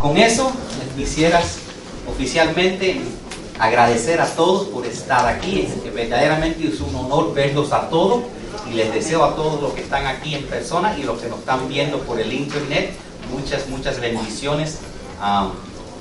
con eso quisieras oficialmente agradecer a todos por estar aquí. Es, verdaderamente es un honor verlos a todos y les deseo a todos los que están aquí en persona y los que nos están viendo por el internet muchas, muchas bendiciones. Um,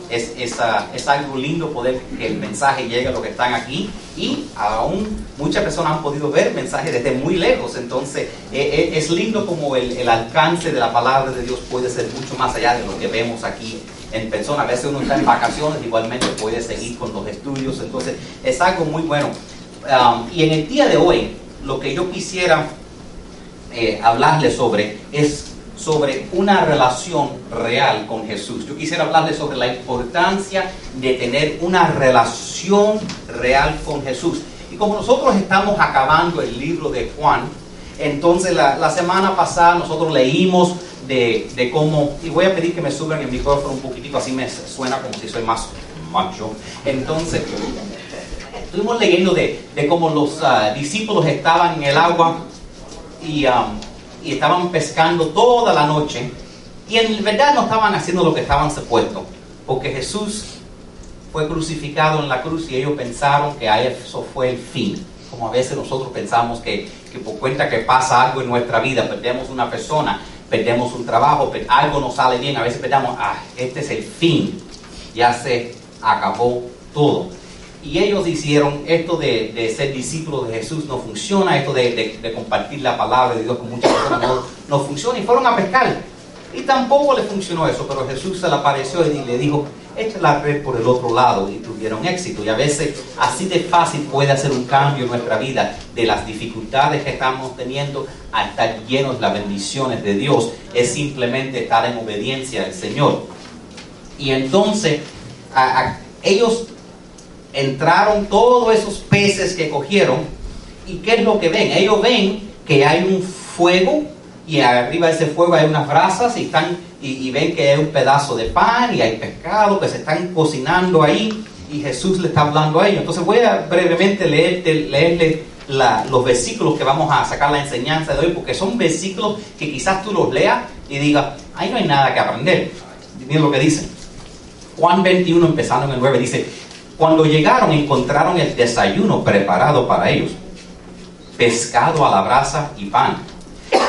es, es, algo lindo poder que el mensaje llegue a los que están aquí y aún muchas personas han podido ver mensajes desde muy lejos. Entonces e, e, es lindo como el, el, alcance de la palabra de Dios puede ser mucho más allá de lo que vemos aquí en persona. A veces uno está en vacaciones, igualmente puede seguir con los estudios. Entonces es algo muy bueno. Um, y en el día de hoy, lo que yo quisiera eh, sobre es sobre una relación real con Jesús. Yo quisiera hablarles sobre la importancia de tener una relación real con Jesús. Y como nosotros estamos acabando el libro de Juan, entonces la, semana pasada nosotros leímos de, cómo, y voy a pedir que me suban el micrófono un poquitito, así me suena como si soy más macho. Entonces, estuvimos leyendo de, cómo los ah, discípulos estaban en el agua y... Um, y estaban pescando toda la noche y en verdad no estaban haciendo lo que estaban supuestos, porque Jesús fue crucificado en la cruz y ellos pensaron que eso fue el fin. Como a veces nosotros pensamos que, por cuenta que pasa algo en nuestra vida, perdemos una persona, perdemos un trabajo, algo nos sale bien, a veces pensamos, ah, este es el fin, ya se acabó todo. Y ellos hicieron esto de, ser discípulos de Jesús no funciona, esto de, compartir la palabra de Dios con muchas personas no, no, funciona. Y fueron a pescar. Y tampoco le funcionó eso, pero Jesús se le apareció y le dijo, echa la red por el otro lado tuvieron éxito. Y a veces así de fácil puede hacer un cambio en nuestra vida de las dificultades que estamos teniendo a estar llenos de las bendiciones de Dios. Es simplemente estar en obediencia al Señor. Y entonces ellos entraron todos esos peces que cogieron y ¿qué es lo que ven? Ellos ven que hay un fuego y arriba de ese fuego hay unas brasas y, están, y, ven que hay un pedazo de pan y hay pescado que se están cocinando ahí y Jesús le está hablando a ellos. Entonces voy a brevemente leerte, leerle los versículos que vamos a sacar la enseñanza de hoy porque son versículos que quizás tú los leas y digas, ahí no hay nada que aprender. Miren lo que dice. Juan 21 empezando en el 9 dice, cuando llegaron encontraron el desayuno preparado para ellos. Pescado a la brasa y pan.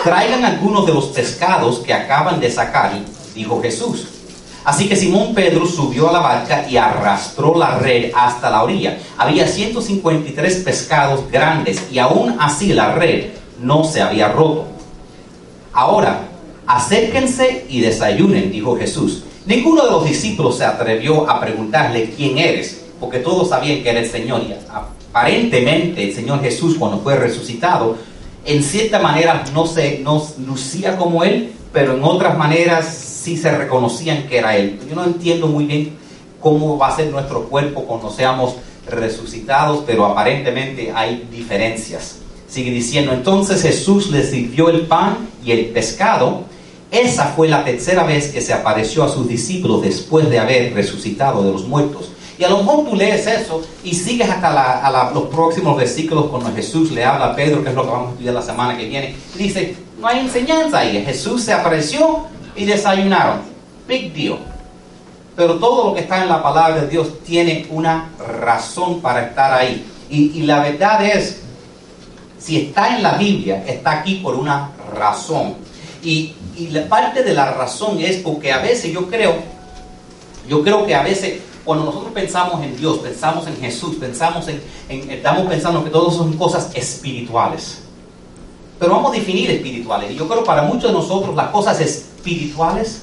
Traigan algunos de los pescados que acaban de sacar, dijo Jesús. Así que Simón Pedro subió a la barca y arrastró la red hasta la orilla. Había 153 pescados grandes y aún así la red no se había roto. Ahora, acérquense y desayunen, dijo Jesús. Ninguno de los discípulos se atrevió a preguntarle quién eres porque todos sabían que era el Señor. Y aparentemente el Señor Jesús cuando fue resucitado, en cierta manera no se no lucía como Él, pero en otras maneras sí se reconocían que era Él. Yo no entiendo muy bien cómo va a ser nuestro cuerpo cuando seamos resucitados, pero aparentemente hay diferencias. Sigue diciendo, entonces Jesús les sirvió el pan y el pescado. Esa fue la tercera vez que se apareció a sus discípulos después de haber resucitado de los muertos. Y a lo mejor tú lees eso y sigues hasta los próximos versículos cuando Jesús le habla a Pedro, que es lo que vamos a estudiar la semana que viene. Dice, no hay enseñanza ahí. Jesús se apareció y desayunaron. Big deal. Pero todo lo que está en la palabra de Dios tiene una razón para estar ahí. Y, la verdad es, si está en la Biblia, está aquí por una razón. Y, la parte de la razón es porque a veces yo creo, yo creo que a veces cuando nosotros pensamos en Dios, pensamos en Jesús, pensamos en, estamos pensando que todos son cosas espirituales. Pero vamos a definir espirituales. Y yo creo para muchos de nosotros las cosas espirituales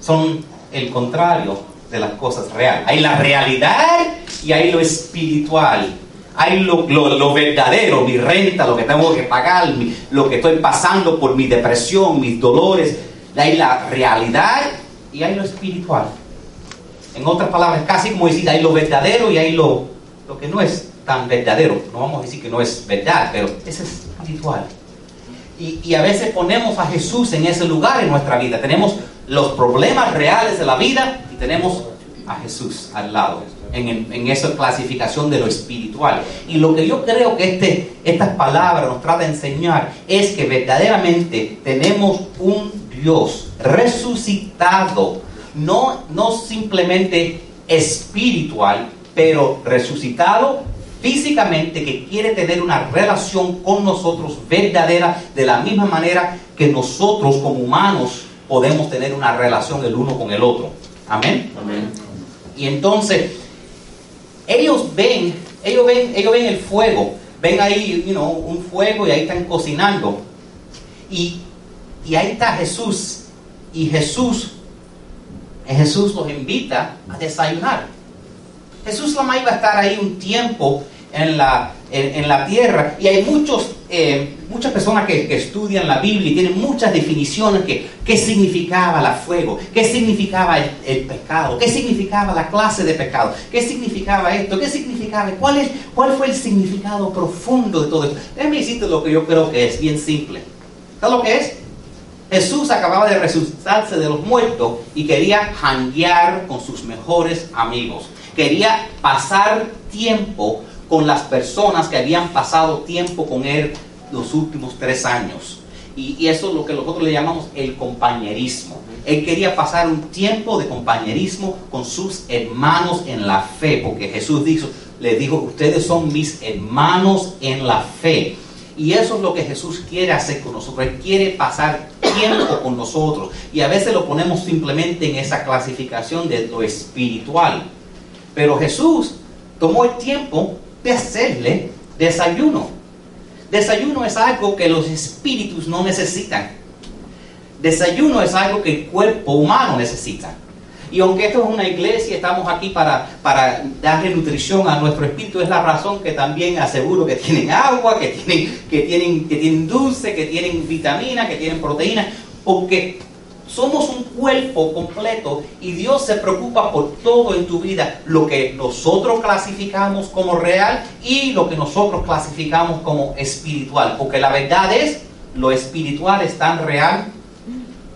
son el contrario de las cosas reales. Hay la realidad y hay lo espiritual. Hay lo, lo, verdadero, mi renta, lo que tengo que pagar, lo que estoy pasando por mi depresión, mis dolores. Hay la realidad y hay lo espiritual. En otras palabras, casi como decir, hay lo verdadero y hay lo, lo que no es tan verdadero. No vamos a decir que no es verdad, pero es espiritual. Y, y, a veces ponemos a Jesús en ese lugar en nuestra vida. Tenemos los problemas reales de la vida y tenemos a Jesús al lado, en, en, esa clasificación de lo espiritual. Y lo que yo creo que este, estas palabras nos trata de enseñar es que verdaderamente tenemos un Dios resucitado no, no simplemente espiritual, pero resucitado físicamente, que quiere tener una relación con nosotros verdadera, de la misma manera que nosotros como humanos podemos tener una relación el uno con el otro. Amén. Amén. Y entonces, ellos ven, ellos ven, ellos ven el fuego, ven ahí you know, un fuego y ahí están cocinando. Y, y ahí está Jesús. Y Jesús, Jesús los invita a desayunar. Jesús la iba a estar ahí un tiempo en la, en, en la tierra y hay muchos, eh, muchas personas que, estudian la Biblia y tienen muchas definiciones que qué significaba el fuego, qué significaba el, el, pecado, qué significaba la clase de pecado, qué significaba esto, qué significaba, cuál, es, cuál fue el significado profundo de todo esto. Déjame decirte lo que yo creo que es bien simple. ¿Sabes lo que es? Jesús acababa de resucitarse de los muertos y quería janguear con sus mejores amigos. Quería pasar tiempo con las personas que habían pasado tiempo con él los últimos tres años. Y, eso es lo que nosotros le llamamos el compañerismo. Él quería pasar un tiempo de compañerismo con sus hermanos en la fe, porque Jesús dijo, le dijo, ustedes son mis hermanos en la fe. Y eso es lo que Jesús quiere hacer con nosotros. Él quiere pasar tiempo con nosotros. Y a veces lo ponemos simplemente en esa clasificación de lo espiritual. Pero Jesús tomó el tiempo de hacerle desayuno. Desayuno es algo que los espíritus no necesitan. Desayuno es algo que el cuerpo humano necesita. Y aunque esto es una iglesia, estamos aquí para, para darle nutrición a nuestro espíritu, es la razón que también aseguro que tienen agua, que tienen, que tienen, que tienen dulce, que tienen vitamina, que tienen proteína, porque somos un cuerpo completo y Dios se preocupa por todo en tu vida, lo que nosotros clasificamos como real y lo que nosotros clasificamos como espiritual, porque la verdad es, lo espiritual es tan real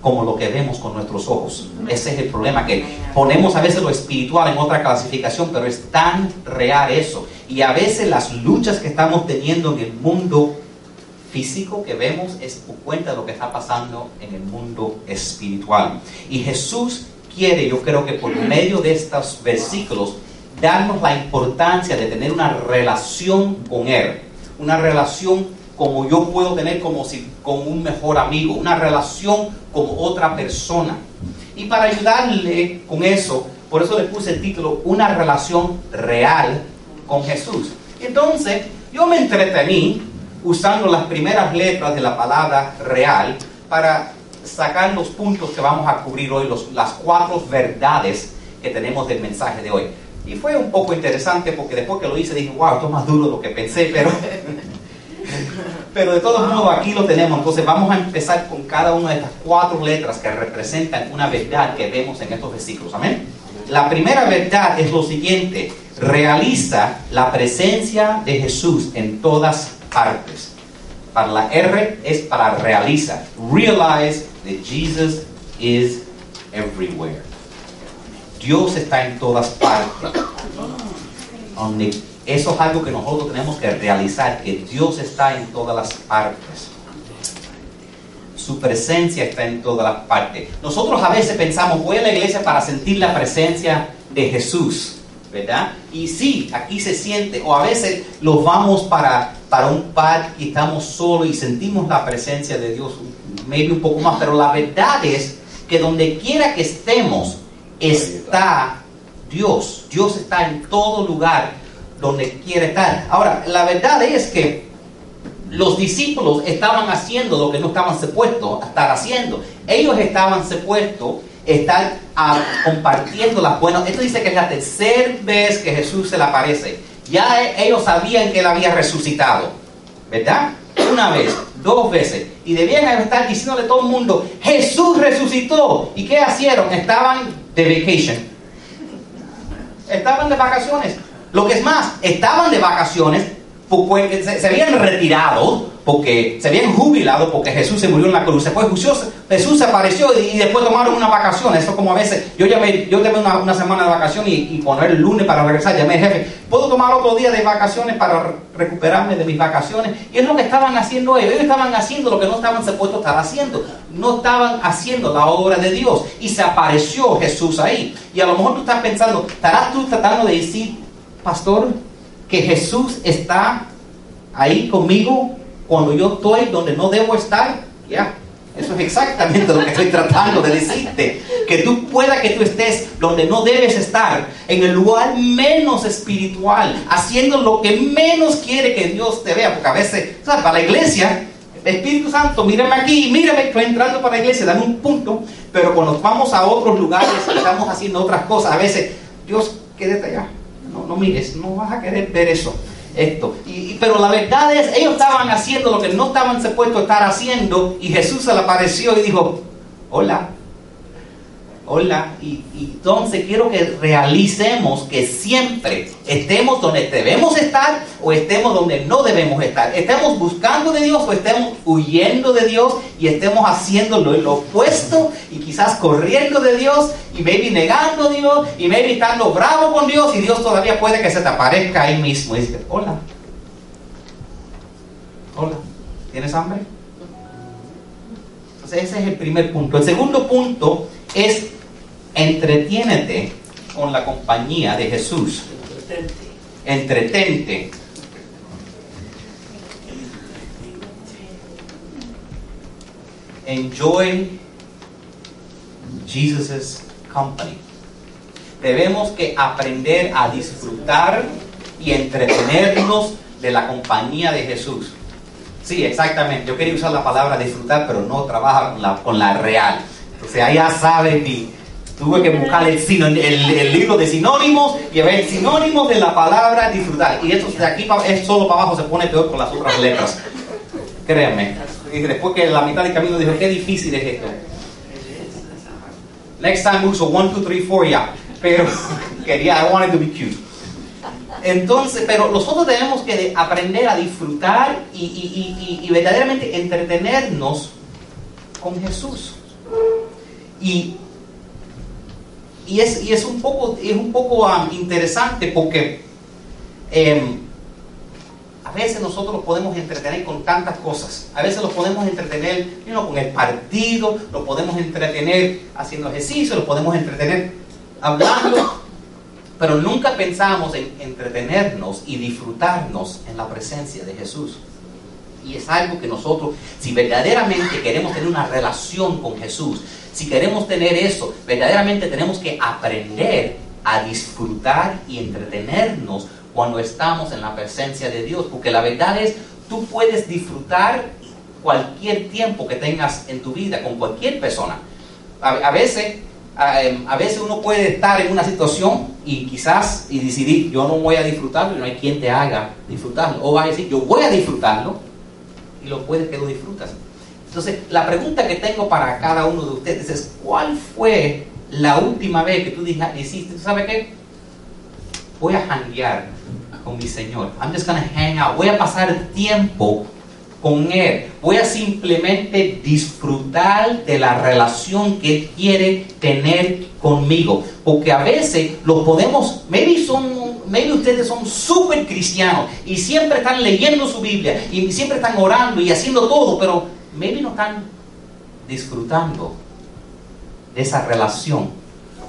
como lo que vemos con nuestros ojos. Ese es el problema, que ponemos a veces lo espiritual en otra clasificación, pero es tan real eso. Y a veces las luchas que estamos teniendo en el mundo físico que vemos es cuenta de lo que está pasando en el mundo espiritual. Y Jesús quiere, yo creo que por medio de estos versículos, darnos la importancia de tener una relación con Él, una relación como yo puedo tener como si con un mejor amigo, una relación como otra persona. Y para ayudarle con eso, por eso le puse el título Una relación real con Jesús. Entonces, yo me entretení usando las primeras letras de la palabra real para sacar los puntos que vamos a cubrir hoy, los, las cuatro verdades que tenemos del mensaje de hoy. Y fue un poco interesante porque después que lo hice dije, wow, esto es más duro de lo que pensé, pero, pero de todos modos aquí lo tenemos. Entonces vamos a empezar con cada una de estas cuatro letras que representan una verdad que vemos en estos versículos. Amén. La primera verdad es lo siguiente, realiza la presencia de Jesús en todas partes. Para la R es para realiza. Realize that Jesus is everywhere. Dios está en todas partes. Eso es algo que nosotros tenemos que realizar, que Dios está en todas las partes. Su presencia está en todas las partes. Nosotros a veces pensamos, voy a la iglesia para sentir la presencia de Jesús, Y sí, aquí se siente, o a veces los vamos para, para un parque y estamos solos y sentimos la presencia de Dios, maybe un poco más, pero la verdad es que donde quiera que estemos, está Dios. Dios está en todo lugar donde quiere estar. Ahora, la verdad es que los discípulos estaban haciendo lo que no estaban supuestos a estar haciendo. Ellos estaban supuestos a estar a, compartiendo las buenas. Esto dice que es la tercera vez que Jesús se le aparece. Ya ellos sabían que él había resucitado, ¿verdad? Una vez, dos veces. Y debían estar diciéndole a todo el mundo, Jesús resucitó. ¿Y qué hicieron? Estaban de vacation. Estaban de vacaciones. Lo que es más, estaban de vacaciones, porque se, se habían retirado porque se habían jubilado porque Jesús se murió en la cruz. Después Jesús, Jesús apareció y, después tomaron una vacación. Eso como a veces, yo llamé, yo tomé una, semana de vacación y, y, poner el lunes para regresar. Llamé al jefe, ¿puedo tomar otro día de vacaciones para recuperarme de mis vacaciones? Y es lo que estaban haciendo ellos. Ellos estaban haciendo lo que no estaban supuestos estar haciendo. No estaban haciendo la obra de Dios. Y se apareció Jesús ahí. Y a lo mejor tú estás pensando, ¿estarás tú tratando de decir, pastor, que Jesús está ahí conmigo cuando yo estoy donde no debo estar, ya, eso es exactamente lo que estoy tratando de decirte. Que tú puedas que tú estés donde no debes estar, en el lugar menos espiritual, haciendo lo que menos quiere que Dios te vea. Porque a veces, ¿sabes? Para la iglesia, Espíritu Santo, mírame aquí, mírame, estoy entrando para la iglesia, dame un punto. Pero cuando vamos a otros lugares estamos haciendo otras cosas, a veces, Dios, quédate allá. No, no mires, no vas a querer ver eso esto. Y, pero la verdad es, ellos estaban haciendo lo que no estaban supuestos a estar haciendo y Jesús se le apareció y dijo, hola, hola. Y, entonces quiero que realicemos que siempre estemos donde debemos estar o estemos donde no debemos estar. Estemos buscando de Dios o estemos huyendo de Dios y estemos haciendo lo, opuesto y quizás corriendo de Dios y maybe negando a Dios y maybe estando bravo con Dios y Dios todavía puede que se te aparezca ahí mismo dice, hola, hola, ¿tienes hambre? Entonces ese es el primer punto. El segundo punto es Entretiénete con la compañía de Jesús. Entretente. Enjoy Jesus' company. Debemos que aprender a disfrutar y entretenernos de la compañía de Jesús. Sí, exactamente. Yo quería usar la palabra disfrutar, pero no trabaja con la, con la real. O sea, ya saben mi, Tuve que buscar el, el, libro de sinónimos y ver sinónimos de la palabra disfrutar. Y esto de aquí es solo para abajo se pone peor con las otras letras. Créanme. Y después que la mitad del camino dijo, qué difícil es esto. Next time uso 1, 2, 3, 4 ya. Pero quería, I wanted to be cute. Entonces, pero nosotros tenemos que aprender a disfrutar y, y verdaderamente entretenernos con Jesús. Y y es, y es un poco, es un poco um, interesante porque em, a veces nosotros los podemos entretener con tantas cosas. A veces los podemos entretener con el partido, los podemos entretener haciendo ejercicio, los podemos entretener hablando, pero nunca pensamos en entretenernos y disfrutarnos en la presencia de Jesús. Y es algo que nosotros, si verdaderamente queremos tener una relación con Jesús, si queremos tener eso, verdaderamente tenemos que aprender a disfrutar y entretenernos cuando estamos en la presencia de Dios. Porque la verdad es, tú puedes disfrutar cualquier tiempo que tengas en tu vida con cualquier persona. A, veces, em, a, veces uno puede estar en una situación y quizás y decidir, yo no voy a disfrutarlo y no hay quien te haga disfrutarlo. O va a decir, yo voy a disfrutarlo y lo puedes que lo disfrutas. Entonces, la pregunta que tengo para cada uno de ustedes es, ¿cuál fue la última vez que tú dijiste, ¿sabe qué? Voy a hanguear con mi Señor. I'm just gonna hang out. Voy a pasar tiempo con Él. Voy a simplemente disfrutar de la relación que Él quiere tener conmigo. Porque a veces lo podemos, maybe son, maybe ustedes son súper cristianos y siempre están leyendo su Biblia y siempre están orando y haciendo todo, pero maybe no están disfrutando de esa relación.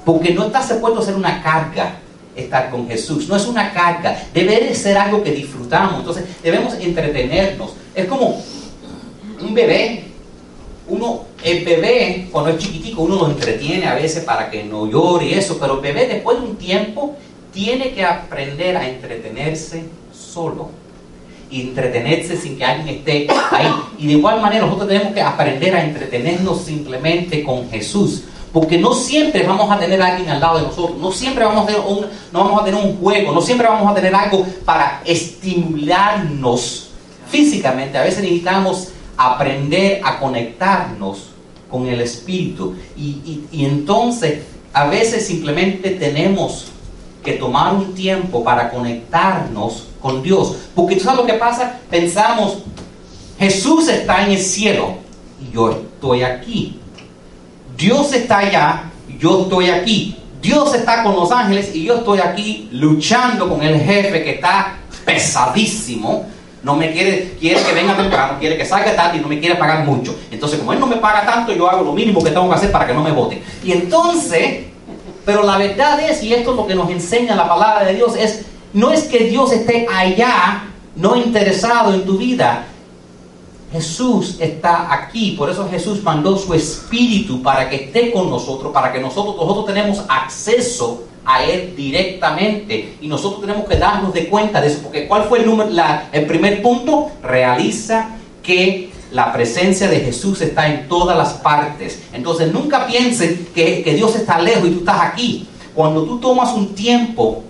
Porque no está supuesto ser una carga estar con Jesús. No es una carga. Debe de ser algo que disfrutamos. Entonces debemos entretenernos. Es como un bebé. Uno, el bebé, cuando es chiquitico, uno lo entretiene a veces para que no llore y eso. Pero el bebé después de un tiempo tiene que aprender a entretenerse solo y entretenerse sin que alguien esté ahí. Y de igual manera nosotros tenemos que aprender a entretenernos simplemente con Jesús. Porque no siempre vamos a tener alguien al lado de nosotros, no siempre vamos a tener un, no vamos a tener un juego, no siempre vamos a tener algo para estimularnos físicamente. A veces necesitamos aprender a conectarnos con el Espíritu. Y, y entonces a veces simplemente tenemos que tomar un tiempo para conectarnos con Dios. Porque tú sabes lo que pasa, pensamos, Jesús está en el cielo y yo estoy aquí. Dios está allá y yo estoy aquí. Dios está con los ángeles y yo estoy aquí luchando con el jefe que está pesadísimo. No me quiere, quiere que venga temprano, quiere que salga tarde y no me quiere pagar mucho. Entonces, como él no me paga tanto, yo hago lo mínimo que tengo que hacer para que no me vote. Y entonces, pero la verdad es, y esto es lo que nos enseña la palabra de Dios, es, no es que Dios esté allá, no interesado en tu vida. Jesús está aquí, por eso Jesús mandó su espíritu para que esté con nosotros, para que nosotros, nosotros tenemos acceso a Él directamente y nosotros tenemos que darnos de cuenta de eso, porque ¿cuál fue el, número, el primer punto? Realiza que la presencia de Jesús está en todas las partes. Entonces nunca piensen que, que Dios está lejos y tú estás aquí. Cuando tú tomas un tiempo,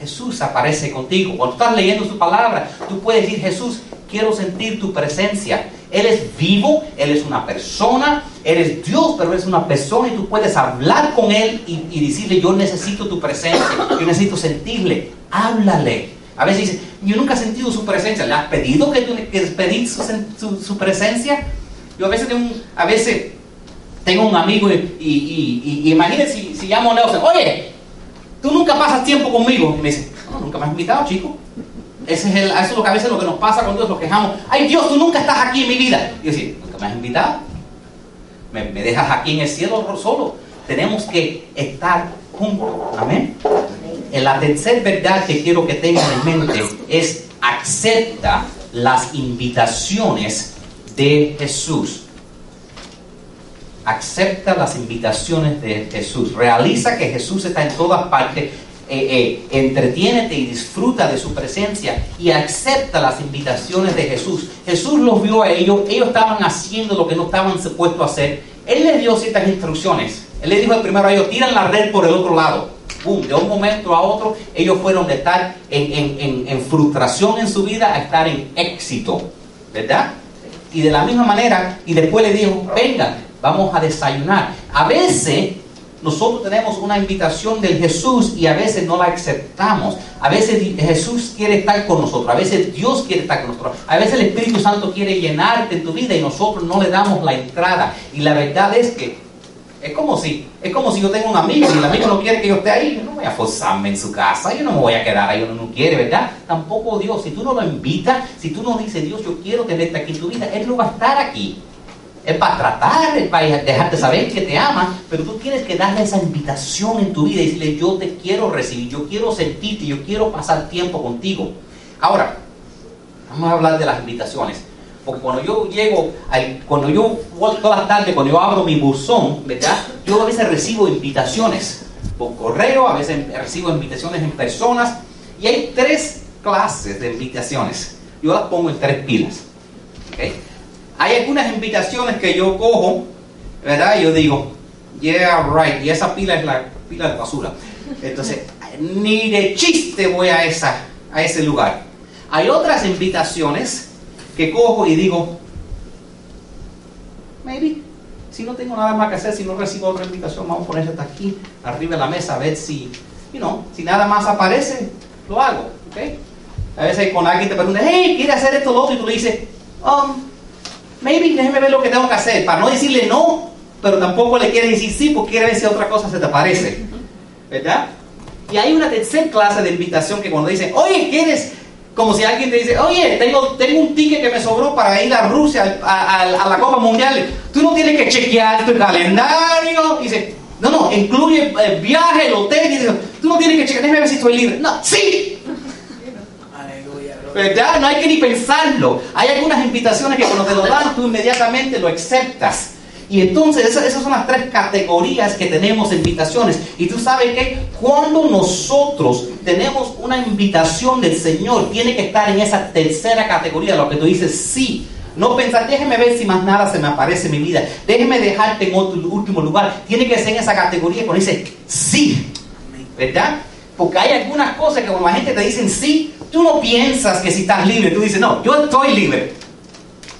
Jesús aparece contigo. Cuando estás leyendo su palabra, tú puedes decir, Jesús, quiero sentir tu presencia. Él es vivo, Él es una persona, Él es Dios, pero Él es una persona y tú puedes hablar con Él y, decirle, yo necesito tu presencia, yo necesito sentirle, háblale. A veces dice, yo nunca he sentido su presencia, ¿le has pedido que tú que pedir su, presencia? Yo a veces tengo un, amigo y, y, y imagínense si, si llamo a Nelson, oye, tú nunca pasas tiempo conmigo. Y me dice, no, nunca me has invitado, chico. Ese es el, eso es lo que a veces lo que nos pasa con Dios, nos quejamos. Ay Dios, tú nunca estás aquí en mi vida. Y yo decía, nunca me has invitado. Me, dejas aquí en el cielo solo. Tenemos que estar juntos. Amén. La tercera verdad que quiero que tengan en mente es acepta las invitaciones de Jesús. Acepta las invitaciones de Jesús. Realiza que Jesús está en todas partes eh, eh, y disfruta de su presencia y acepta las invitaciones de Jesús. Jesús los vio a ellos, ellos estaban haciendo lo que no estaban supuestos a hacer. Él les dio ciertas instrucciones. Él les dijo primero a ellos, tiran la red por el otro lado. De un momento a otro, ellos fueron de estar en, en frustración en su vida a estar en éxito. ¿Verdad? Y de la misma manera, y después le dijo, vengan, vamos a desayunar. A veces nosotros tenemos una invitación del Jesús y a veces no la aceptamos. A veces Jesús quiere estar con nosotros, a veces Dios quiere estar con nosotros, a veces el Espíritu Santo quiere llenarte en tu vida y nosotros no le damos la entrada. Y la verdad es que es como si, es como si yo tengo un amigo y el amigo no quiere que yo esté ahí, yo no voy a forzarme en su casa, yo no me voy a quedar ahí, uno no quiere, ¿verdad? Tampoco Dios, si tú no lo invitas, si tú no dices, Dios, yo quiero tenerte aquí en tu vida, Él no va a estar aquí. Él va a tratar, Él va a dejarte saber que te ama, pero tú tienes que darle esa invitación en tu vida y decirle, yo te quiero recibir, yo quiero sentirte, yo quiero pasar tiempo contigo. Ahora, vamos a hablar de las invitaciones. Cuando yo llego, cuando yo las tardes, cuando yo abro mi buzón, ¿verdad? Yo a veces recibo invitaciones por correo, a veces recibo invitaciones en personas, y hay tres clases de invitaciones. Yo las pongo en tres pilas. Hay algunas invitaciones que yo cojo, ¿verdad? Yo digo, yeah, right, y esa pila es la pila de basura. Entonces, ni de chiste voy a, esa, a ese lugar. Hay otras invitaciones que cojo y digo, maybe, si no tengo nada más que hacer, si no recibo otra invitación, vamos a ponerse hasta aquí, arriba de la mesa, a ver si, you know, si nada más aparece, lo hago, ¿ok? A veces con alguien te pregunta, hey, ¿quiere hacer esto o lo otro? Y tú le dices, um, maybe déjeme ver lo que tengo que hacer, para no decirle no, pero tampoco le quiere decir sí, porque quiere ver si otra cosa se te parece. ¿Verdad? Y hay una tercera clase de invitación que cuando dicen, oye, ¿quieres? Como si alguien te dice, oye, tengo, tengo un ticket que me sobró para ir a Rusia, a, la Copa Mundial. Tú no tienes que chequear tu calendario. Y dice, no, no, incluye el viaje, el hotel. Y dice, tú no tienes que chequear, déjame ver si estoy libre. No, sí, ¿Verdad? No hay que ni pensarlo. Hay algunas invitaciones que cuando te lo dan, tú inmediatamente lo aceptas. Y entonces esas, son las tres categorías que tenemos invitaciones. Y tú sabes que cuando nosotros tenemos una invitación del Señor, tiene que estar en esa tercera categoría, lo que tú dices, sí. No pensar, déjeme ver si más nada se me aparece en mi vida. Déjeme dejarte en otro último lugar. Tiene que ser en esa categoría cuando dice sí. ¿Verdad? Porque hay algunas cosas que cuando la gente te dicen sí, tú no piensas que si estás libre, tú dices, no, yo estoy libre.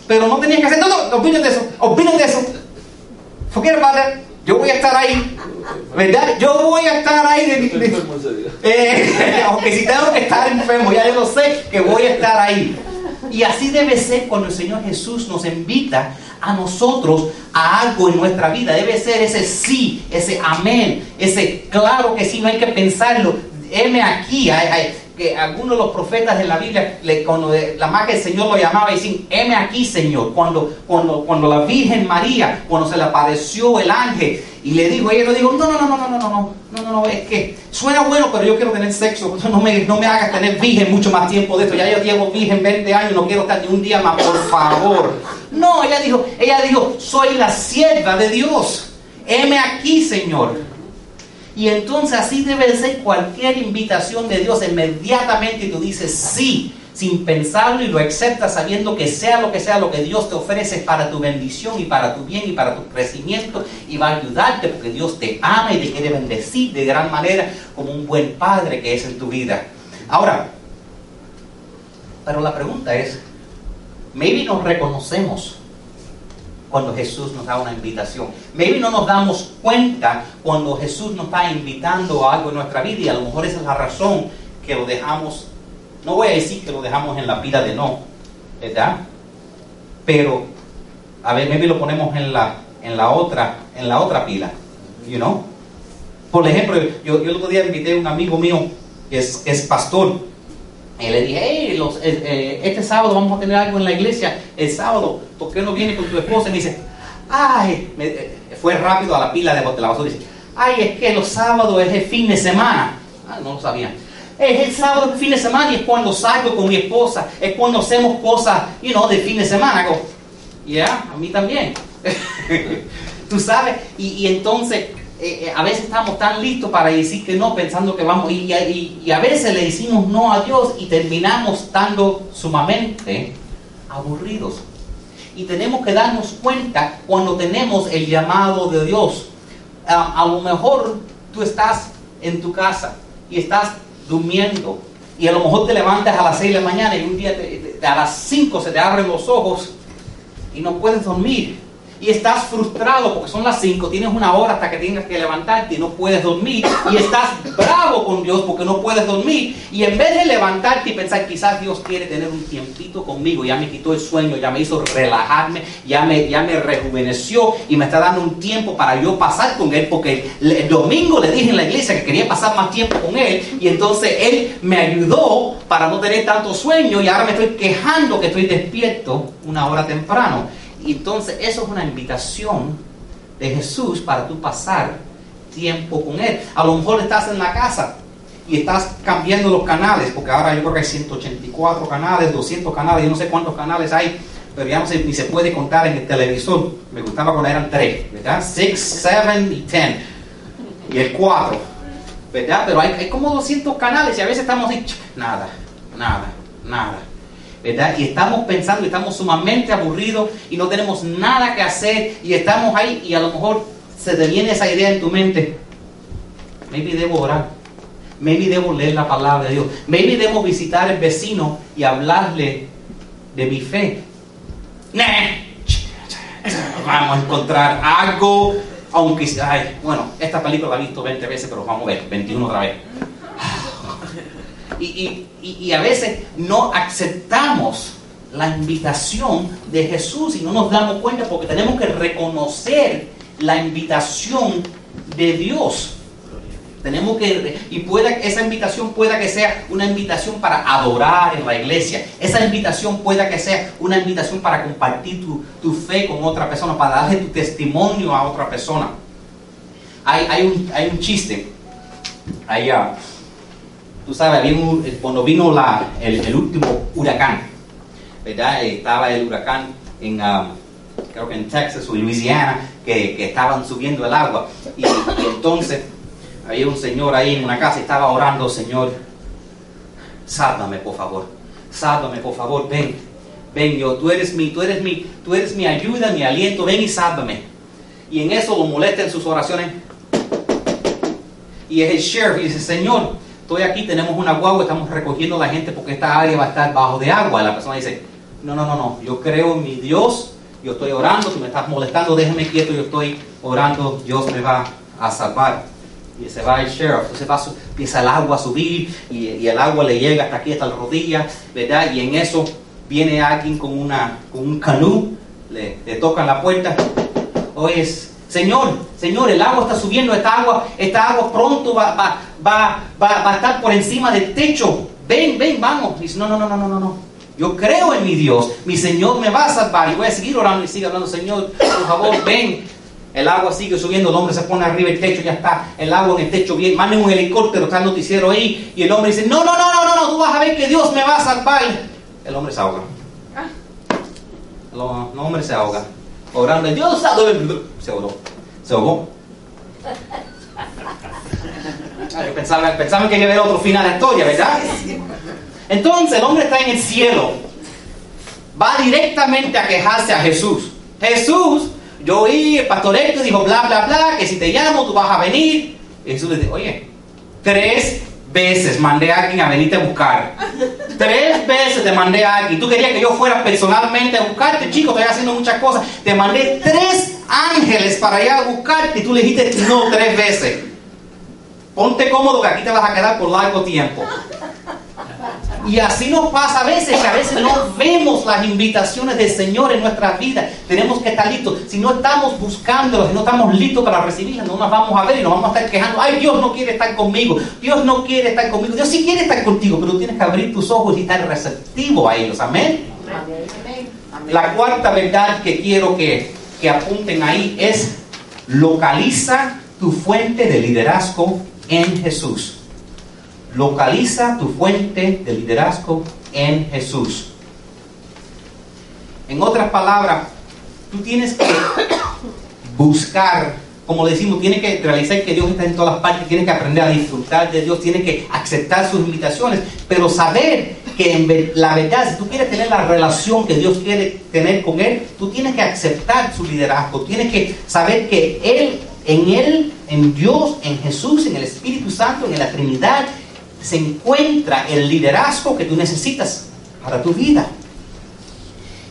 Pero no tenías que hacer, no, no, opinen de eso, opinen de eso. Forget about that. Yo voy a estar ahí, ¿verdad? Yo voy a estar ahí. De, eh, aunque si tengo que estar enfermo, ya yo lo sé que voy a estar ahí. Y así debe ser cuando el Señor Jesús nos invita a nosotros a algo en nuestra vida. Debe ser ese sí, ese amén, ese claro que sí, no hay que pensarlo. Heme aquí, hay, que algunos de los profetas de la Biblia, cuando la magia del Señor lo llamaba decían, heme aquí, Señor. Cuando, cuando, cuando la Virgen María, cuando se le apareció el ángel y le dijo, ella le dijo, no, no, no, no, no, no, no, no, no, no, es que suena bueno, pero yo quiero tener sexo, no me, no me hagas tener virgen mucho más tiempo de esto, ya yo llevo virgen 20 años, no quiero estar ni un día más, por favor. No, ella dijo, ella dijo, soy la sierva de Dios, heme aquí, Señor. Y entonces así debe ser cualquier invitación de Dios. Inmediatamente tú dices sí, sin pensarlo y lo aceptas sabiendo que sea lo que sea lo que Dios te ofrece para tu bendición y para tu bien y para tu crecimiento y va a ayudarte porque Dios te ama y te quiere bendecir de gran manera como un buen padre que es en tu vida. Ahora, pero la pregunta es, maybe nos reconocemos cuando Jesús nos da una invitación. Maybe no nos damos cuenta cuando Jesús nos está invitando a algo en nuestra vida y a lo mejor esa es la razón que lo dejamos, no voy a decir que lo dejamos en la pila de no, ¿verdad? Pero, a ver, maybe lo ponemos en la, en la, otra, en la otra pila, you know? Por ejemplo, yo, yo el otro día invité a un amigo mío que es, es pastor y le dije, hey, eh, eh, este sábado vamos a tener algo en la iglesia, el sábado, ¿por qué no vienes con tu esposa? Y me dice, ay, eh, fue rápido a la pila de, y dice, ay, es que los sábados es el fin de semana. Ah, no lo sabía. Es el sábado, el fin de semana, y es cuando salgo con mi esposa, es cuando hacemos cosas, you know, de fin de semana. Ya, a mí también. Tú sabes, y entonces eh, eh, a veces estamos tan listos para decir que no, pensando que vamos, y, y, a veces le decimos no a Dios y terminamos estando sumamente aburridos. Y tenemos que darnos cuenta cuando tenemos el llamado de Dios. a lo mejor tú estás en tu casa y estás durmiendo y a lo mejor te levantas a las 6 de la mañana y un día a las 5 se te abren los ojos y no puedes dormir y estás frustrado porque son las 5, tienes una hora hasta que tengas que levantarte y no puedes dormir y estás bravo con Dios porque no puedes dormir y en vez de levantarte y pensar quizás Dios quiere tener un tiempito conmigo, ya me quitó el sueño, ya me hizo relajarme, ya me, ya me rejuveneció y me está dando un tiempo para yo pasar con Él porque el domingo le dije en la iglesia que quería pasar más tiempo con Él y entonces Él me ayudó para no tener tanto sueño y ahora me estoy quejando que estoy despierto una hora temprano. Entonces eso es una invitación de Jesús para tú pasar tiempo con Él. A lo mejor estás en la casa y estás cambiando los canales, porque ahora yo creo que hay 184 canales, 200 canales, yo no sé cuántos canales hay, pero ya no sé ni se puede contar en el televisor. Me gustaba cuando eran tres, ¿verdad? 6, 7 y 10. Y el 4, ¿verdad? Pero hay, como 200 canales y a veces estamos ahí, nada, nada, nada. Y estamos pensando, estamos sumamente aburridos y no tenemos nada que hacer y estamos ahí y a lo mejor se te viene esa idea en tu mente. Maybe debo orar. Maybe debo leer la palabra de Dios. Maybe debo visitar al vecino y hablarle de mi fe. Vamos a encontrar algo, aunque, ay, bueno, esta película la he visto 20 veces, pero vamos a ver, 21 otra vez y, a veces no aceptamos la invitación de Jesús y no nos damos cuenta porque tenemos que reconocer la invitación de Dios. Tenemos que, y pueda, esa invitación pueda que sea una invitación para adorar en la iglesia. Esa invitación pueda que sea una invitación para compartir tu, fe con otra persona, para darle tu testimonio a otra persona. Hay, hay, un, hay un chiste. Allá tú sabes, cuando vino la, el, último huracán, ¿verdad? Estaba el huracán en, um, creo que en Texas o en Louisiana, que, estaban subiendo el agua. Y, entonces había un señor ahí en una casa y estaba orando, Señor, sálvame por favor, sálvame por favor, ven, ven yo, tú eres mi, tú eres mi, tú eres mi ayuda, mi aliento, ven y sálvame. Y en eso lo molesta en sus oraciones. Y es el sheriff y dice, Señor, estoy aquí, tenemos una guagua, estamos recogiendo a la gente porque esta área va a estar bajo de agua. Y la persona dice, no, no, no, no, yo creo en mi Dios, yo estoy orando, si me estás molestando, déjeme quieto, yo estoy orando, Dios me va a salvar. Y se va el sheriff, entonces va, empieza el agua a subir y, el agua le llega hasta aquí, hasta las rodillas, ¿verdad? Y en eso viene alguien con, una, con un canú, le, le tocan la puerta. Oye, Señor, Señor, el agua está subiendo, esta agua, esta agua pronto va, va, va, va, a estar por encima del techo. Ven, ven, vamos. dice, no, no, no, no, no, no. Yo creo en mi Dios. Mi Señor me va a salvar. Y voy a seguir orando y sigue hablando, Señor, por favor, ven. El agua sigue subiendo, el hombre se pone arriba del techo, ya está el agua en el techo bien. Manden un helicóptero, está el noticiero ahí. Y el hombre dice, no, no, no, no, no, no, tú vas a ver que Dios me va a salvar. El hombre se ahoga. El hombre se ahoga. Orando, Dios se ahogó. Se ahogó. Pensaba, pensaba que iba a haber otro final de la historia, ¿verdad? Entonces el hombre está en el cielo. Va directamente a quejarse a Jesús. Jesús, yo oí, el pastor Héctor dijo bla, bla, bla, que si te llamo tú vas a venir. Jesús le dice, oye, tres veces mandé a alguien a venirte a buscar. Tres veces te mandé a alguien. Tú querías que yo fuera personalmente a buscarte, chico, estoy haciendo muchas cosas. Te mandé tres ángeles para ir a buscarte y tú le dijiste no tres veces. Ponte cómodo que aquí te vas a quedar por largo tiempo. Y así nos pasa a veces, que a veces no vemos las invitaciones del Señor en nuestras vidas. Tenemos que estar listos. Si no estamos buscándolos, si no estamos listos para recibirlas, no nos vamos a ver y nos vamos a estar quejando. Ay, Dios no quiere estar conmigo. Dios no quiere estar conmigo. Dios sí quiere estar contigo, pero tienes que abrir tus ojos y estar receptivo a ellos. Amén. La cuarta verdad que quiero que, que apunten ahí es localiza tu fuente de liderazgo en Jesús. Localiza tu fuente de liderazgo en Jesús. En otras palabras, tú tienes que buscar, como decimos, tienes que realizar que Dios está en todas partes, tienes que aprender a disfrutar de Dios, tienes que aceptar sus invitaciones, pero saber que en la verdad, si tú quieres tener la relación que Dios quiere tener con Él, tú tienes que aceptar su liderazgo, tienes que saber que Él, en Él, en Dios, en Jesús, en el Espíritu Santo, en la Trinidad, se encuentra el liderazgo que tú necesitas para tu vida.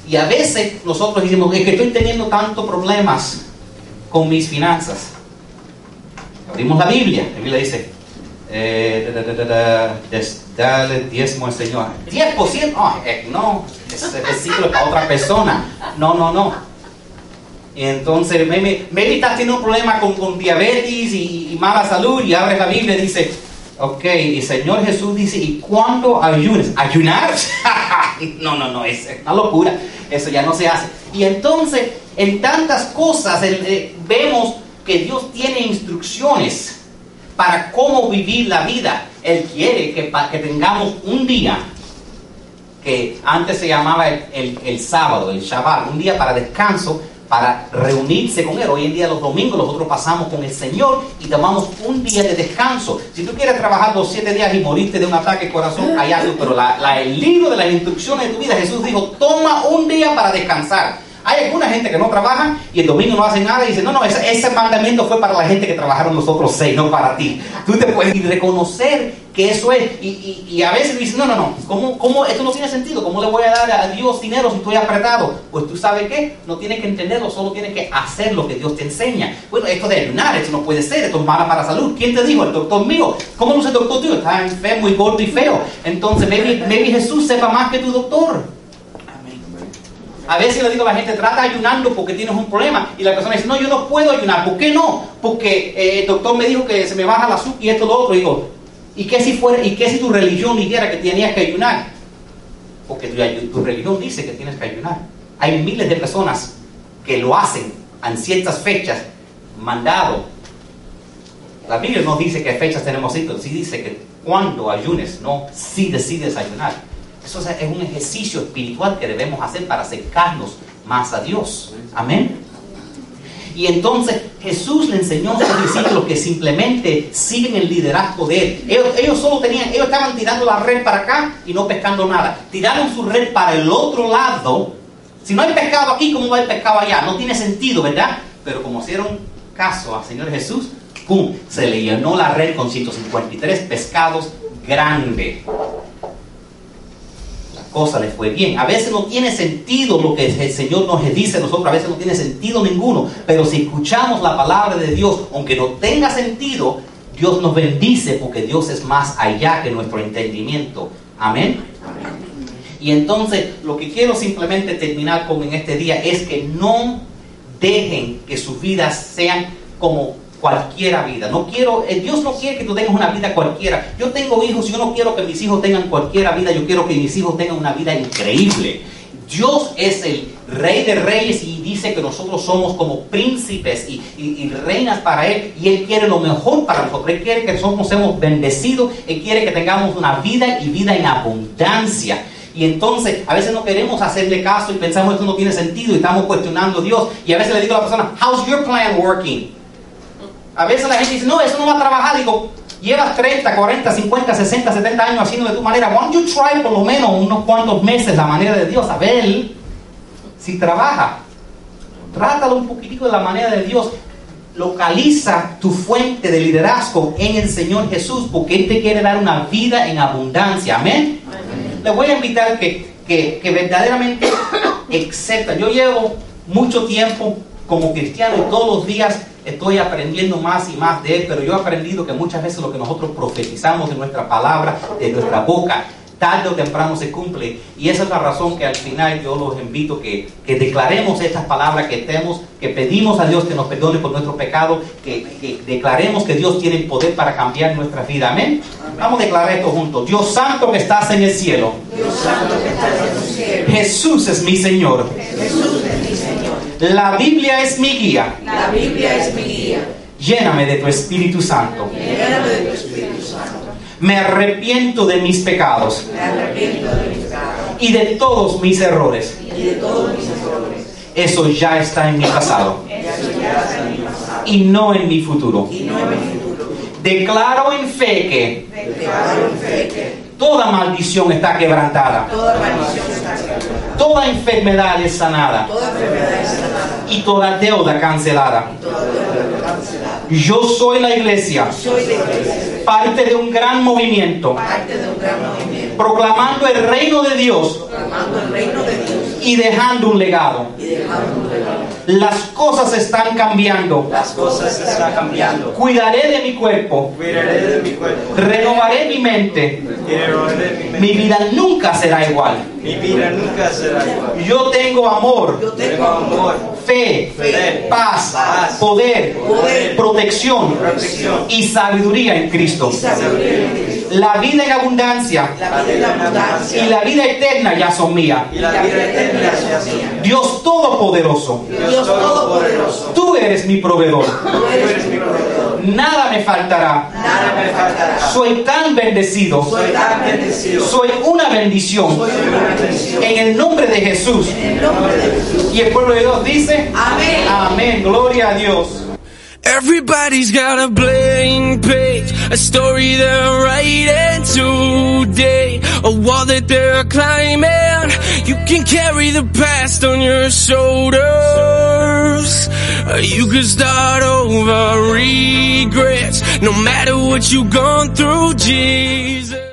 Y a veces nosotros decimos, es que estoy teniendo tantos problemas con mis finanzas. Abrimos la Biblia, la Biblia dice, eh, dale diezmo al Señor. 10%, oh, eh, no, ese versículo es para otra persona. No, no, no. Entonces, maybe, teniendo un problema con, con diabetes y, mala salud y abres la Biblia y dice, Ok, y Señor Jesús dice, ¿y cuándo ayunes? ¿Ayunar? no, no, no, es una locura. Eso ya no se hace. Y entonces, en tantas cosas eh, vemos que Dios tiene instrucciones para cómo vivir la vida. Él quiere que, tengamos un día que antes se llamaba el, el sábado, el Shabbat, un día para descanso, para reunirse con Él. Hoy en día los domingos nosotros pasamos con el Señor y tomamos un día de descanso. Si tú quieres trabajar los siete días y morirte de un ataque de corazón, hay algo, pero la, el libro de las instrucciones de tu vida, Jesús dijo, toma un día para descansar. Hay alguna gente que no trabaja y el domingo no hace nada y dice, no, no, ese, ese mandamiento fue para la gente que trabajaron los otros seis, no para ti. Tú te puedes reconocer que eso es. Y, y, a veces dices, no, no, no, ¿cómo, ¿cómo, esto no tiene sentido? ¿Cómo le voy a dar a Dios dinero si estoy apretado? Pues tú sabes qué, no tienes que entenderlo, solo tienes que hacer lo que Dios te enseña. Bueno, esto de ayunar, esto no puede ser, esto es malo para la salud. ¿Quién te dijo? El doctor mío. ¿Cómo no sé el doctor tuyo? Está enfermo y gordo y feo. Entonces, maybe, maybe Jesús sepa más que tu doctor. A veces le digo a la gente, trata ayunando porque tienes un problema. Y la persona dice, no, yo no puedo ayunar. ¿Por qué no? Porque eh, el doctor me dijo que se me baja la azúcar y esto lo otro. Digo, ¿y qué si, fuera, ¿y qué si tu religión dijera que tenías que ayunar? Porque tu, religión dice que tienes que ayunar. Hay miles de personas que lo hacen en ciertas fechas, mandado. La Biblia no dice qué fechas tenemos, sí dice que cuando ayunes, no, si decides ayunar. Eso es un ejercicio espiritual que debemos hacer para acercarnos más a Dios. Amén. Y entonces Jesús le enseñó a sus discípulos que simplemente siguen el liderazgo de Él. Ellos, solo tenían, ellos estaban tirando la red para acá y no pescando nada. Tiraron su red para el otro lado. Si no hay pescado aquí, ¿cómo va el pescado allá? No tiene sentido, ¿verdad? Pero como hicieron caso al Señor Jesús, ¡pum! Se le llenó la red con 153 pescados grandes cosa le fue bien. A veces no tiene sentido lo que el Señor nos dice a nosotros, a veces no tiene sentido ninguno, pero si escuchamos la palabra de Dios, aunque no tenga sentido, Dios nos bendice porque Dios es más allá que nuestro entendimiento. Amén. Y entonces lo que quiero simplemente terminar con en este día es que no dejen que sus vidas sean como cualquiera vida. No quiero, eh, Dios no quiere que tú tengas una vida cualquiera. Yo tengo hijos, yo no quiero que mis hijos tengan cualquiera vida, yo quiero que mis hijos tengan una vida increíble. Dios es el rey de reyes y dice que nosotros somos como príncipes y, y- y reinas para Él y Él quiere lo mejor para nosotros. Él quiere que nosotros seamos bendecidos, Él quiere que tengamos una vida y vida en abundancia. Y entonces a veces no queremos hacerle caso y pensamos esto no tiene sentido y estamos cuestionando a Dios. Y a veces le digo a la persona, how's your plan working? A veces la gente dice, no, eso no va a trabajar. Digo, llevas 30, 40, 50, 60, 70 años haciendo de tu manera. Why don't you try por lo menos unos cuantos meses la manera de Dios? A ver si trabaja. Trátalo un poquitico de la manera de Dios. Localiza tu fuente de liderazgo en el Señor Jesús porque Él te quiere dar una vida en abundancia. Amén. Le voy a invitar que, que, que verdaderamente acepta. Yo llevo mucho tiempo como cristiano y todos los días estoy aprendiendo más y más de Él, pero yo he aprendido que muchas veces lo que nosotros profetizamos de nuestra palabra, de nuestra boca, tarde o temprano se cumple. Y esa es la razón que al final yo los invito que, que declaremos estas palabras, que estemos, que pedimos a Dios que nos perdone por nuestros pecados, que, que declaremos que Dios tiene el poder para cambiar nuestra vida. Amén. Vamos a declarar esto juntos. Dios santo que estás en el cielo. Jesús es mi Señor. La Biblia es mi guía. La Biblia es mi guía. Lléname de tu Espíritu Santo. Lléname de tu Espíritu Santo. Me arrepiento de mis pecados Me arrepiento de mis pecados y de todos mis errores. y de todos mis errores. Eso ya está en mi pasado Eso ya está en mi pasado y no en mi futuro. y no en mi futuro. Declaro en fe que Declaro en fe que toda maldición está quebrantada, toda maldición está quebrantada, toda enfermedad es sanada toda enfermedad es sanada, y toda deuda cancelada. Yo soy la iglesia, parte de un gran movimiento, proclamando el reino de Dios y dejando un legado. Las cosas están cambiando. Las cosas están cambiando. Cuidaré de mi cuerpo, Cuidaré de mi cuerpo. renovaré mi mente. Renovaré mi mente. Mi vida nunca será igual. Mi vida nunca será igual. Yo tengo amor, Yo Tengo tengo amor, fe, fe, paz, paz, poder, poder, protección protección y sabiduría en Cristo. y sabiduría en Cristo. La vida en abundancia La vida en abundancia y la vida eterna ya son mías. y la vida eterna sea suya. Dios Todopoderoso, Dios Todopoderoso, tú eres mi proveedor. tú eres mi proveedor. Nada me faltará. Nada me faltará. Soy tan bendecido. Soy tan bendecido. Soy una bendición. Soy una bendición. En el nombre de Jesús. En el nombre de Jesús. Y el pueblo de Dios dice, Amén. amén, gloria a Dios. Everybody's got a blank page, a story they're writing today, a wall that they're climbing. You can carry the past on your shoulders. You can start over regrets, no matter what you've gone through, Jesus.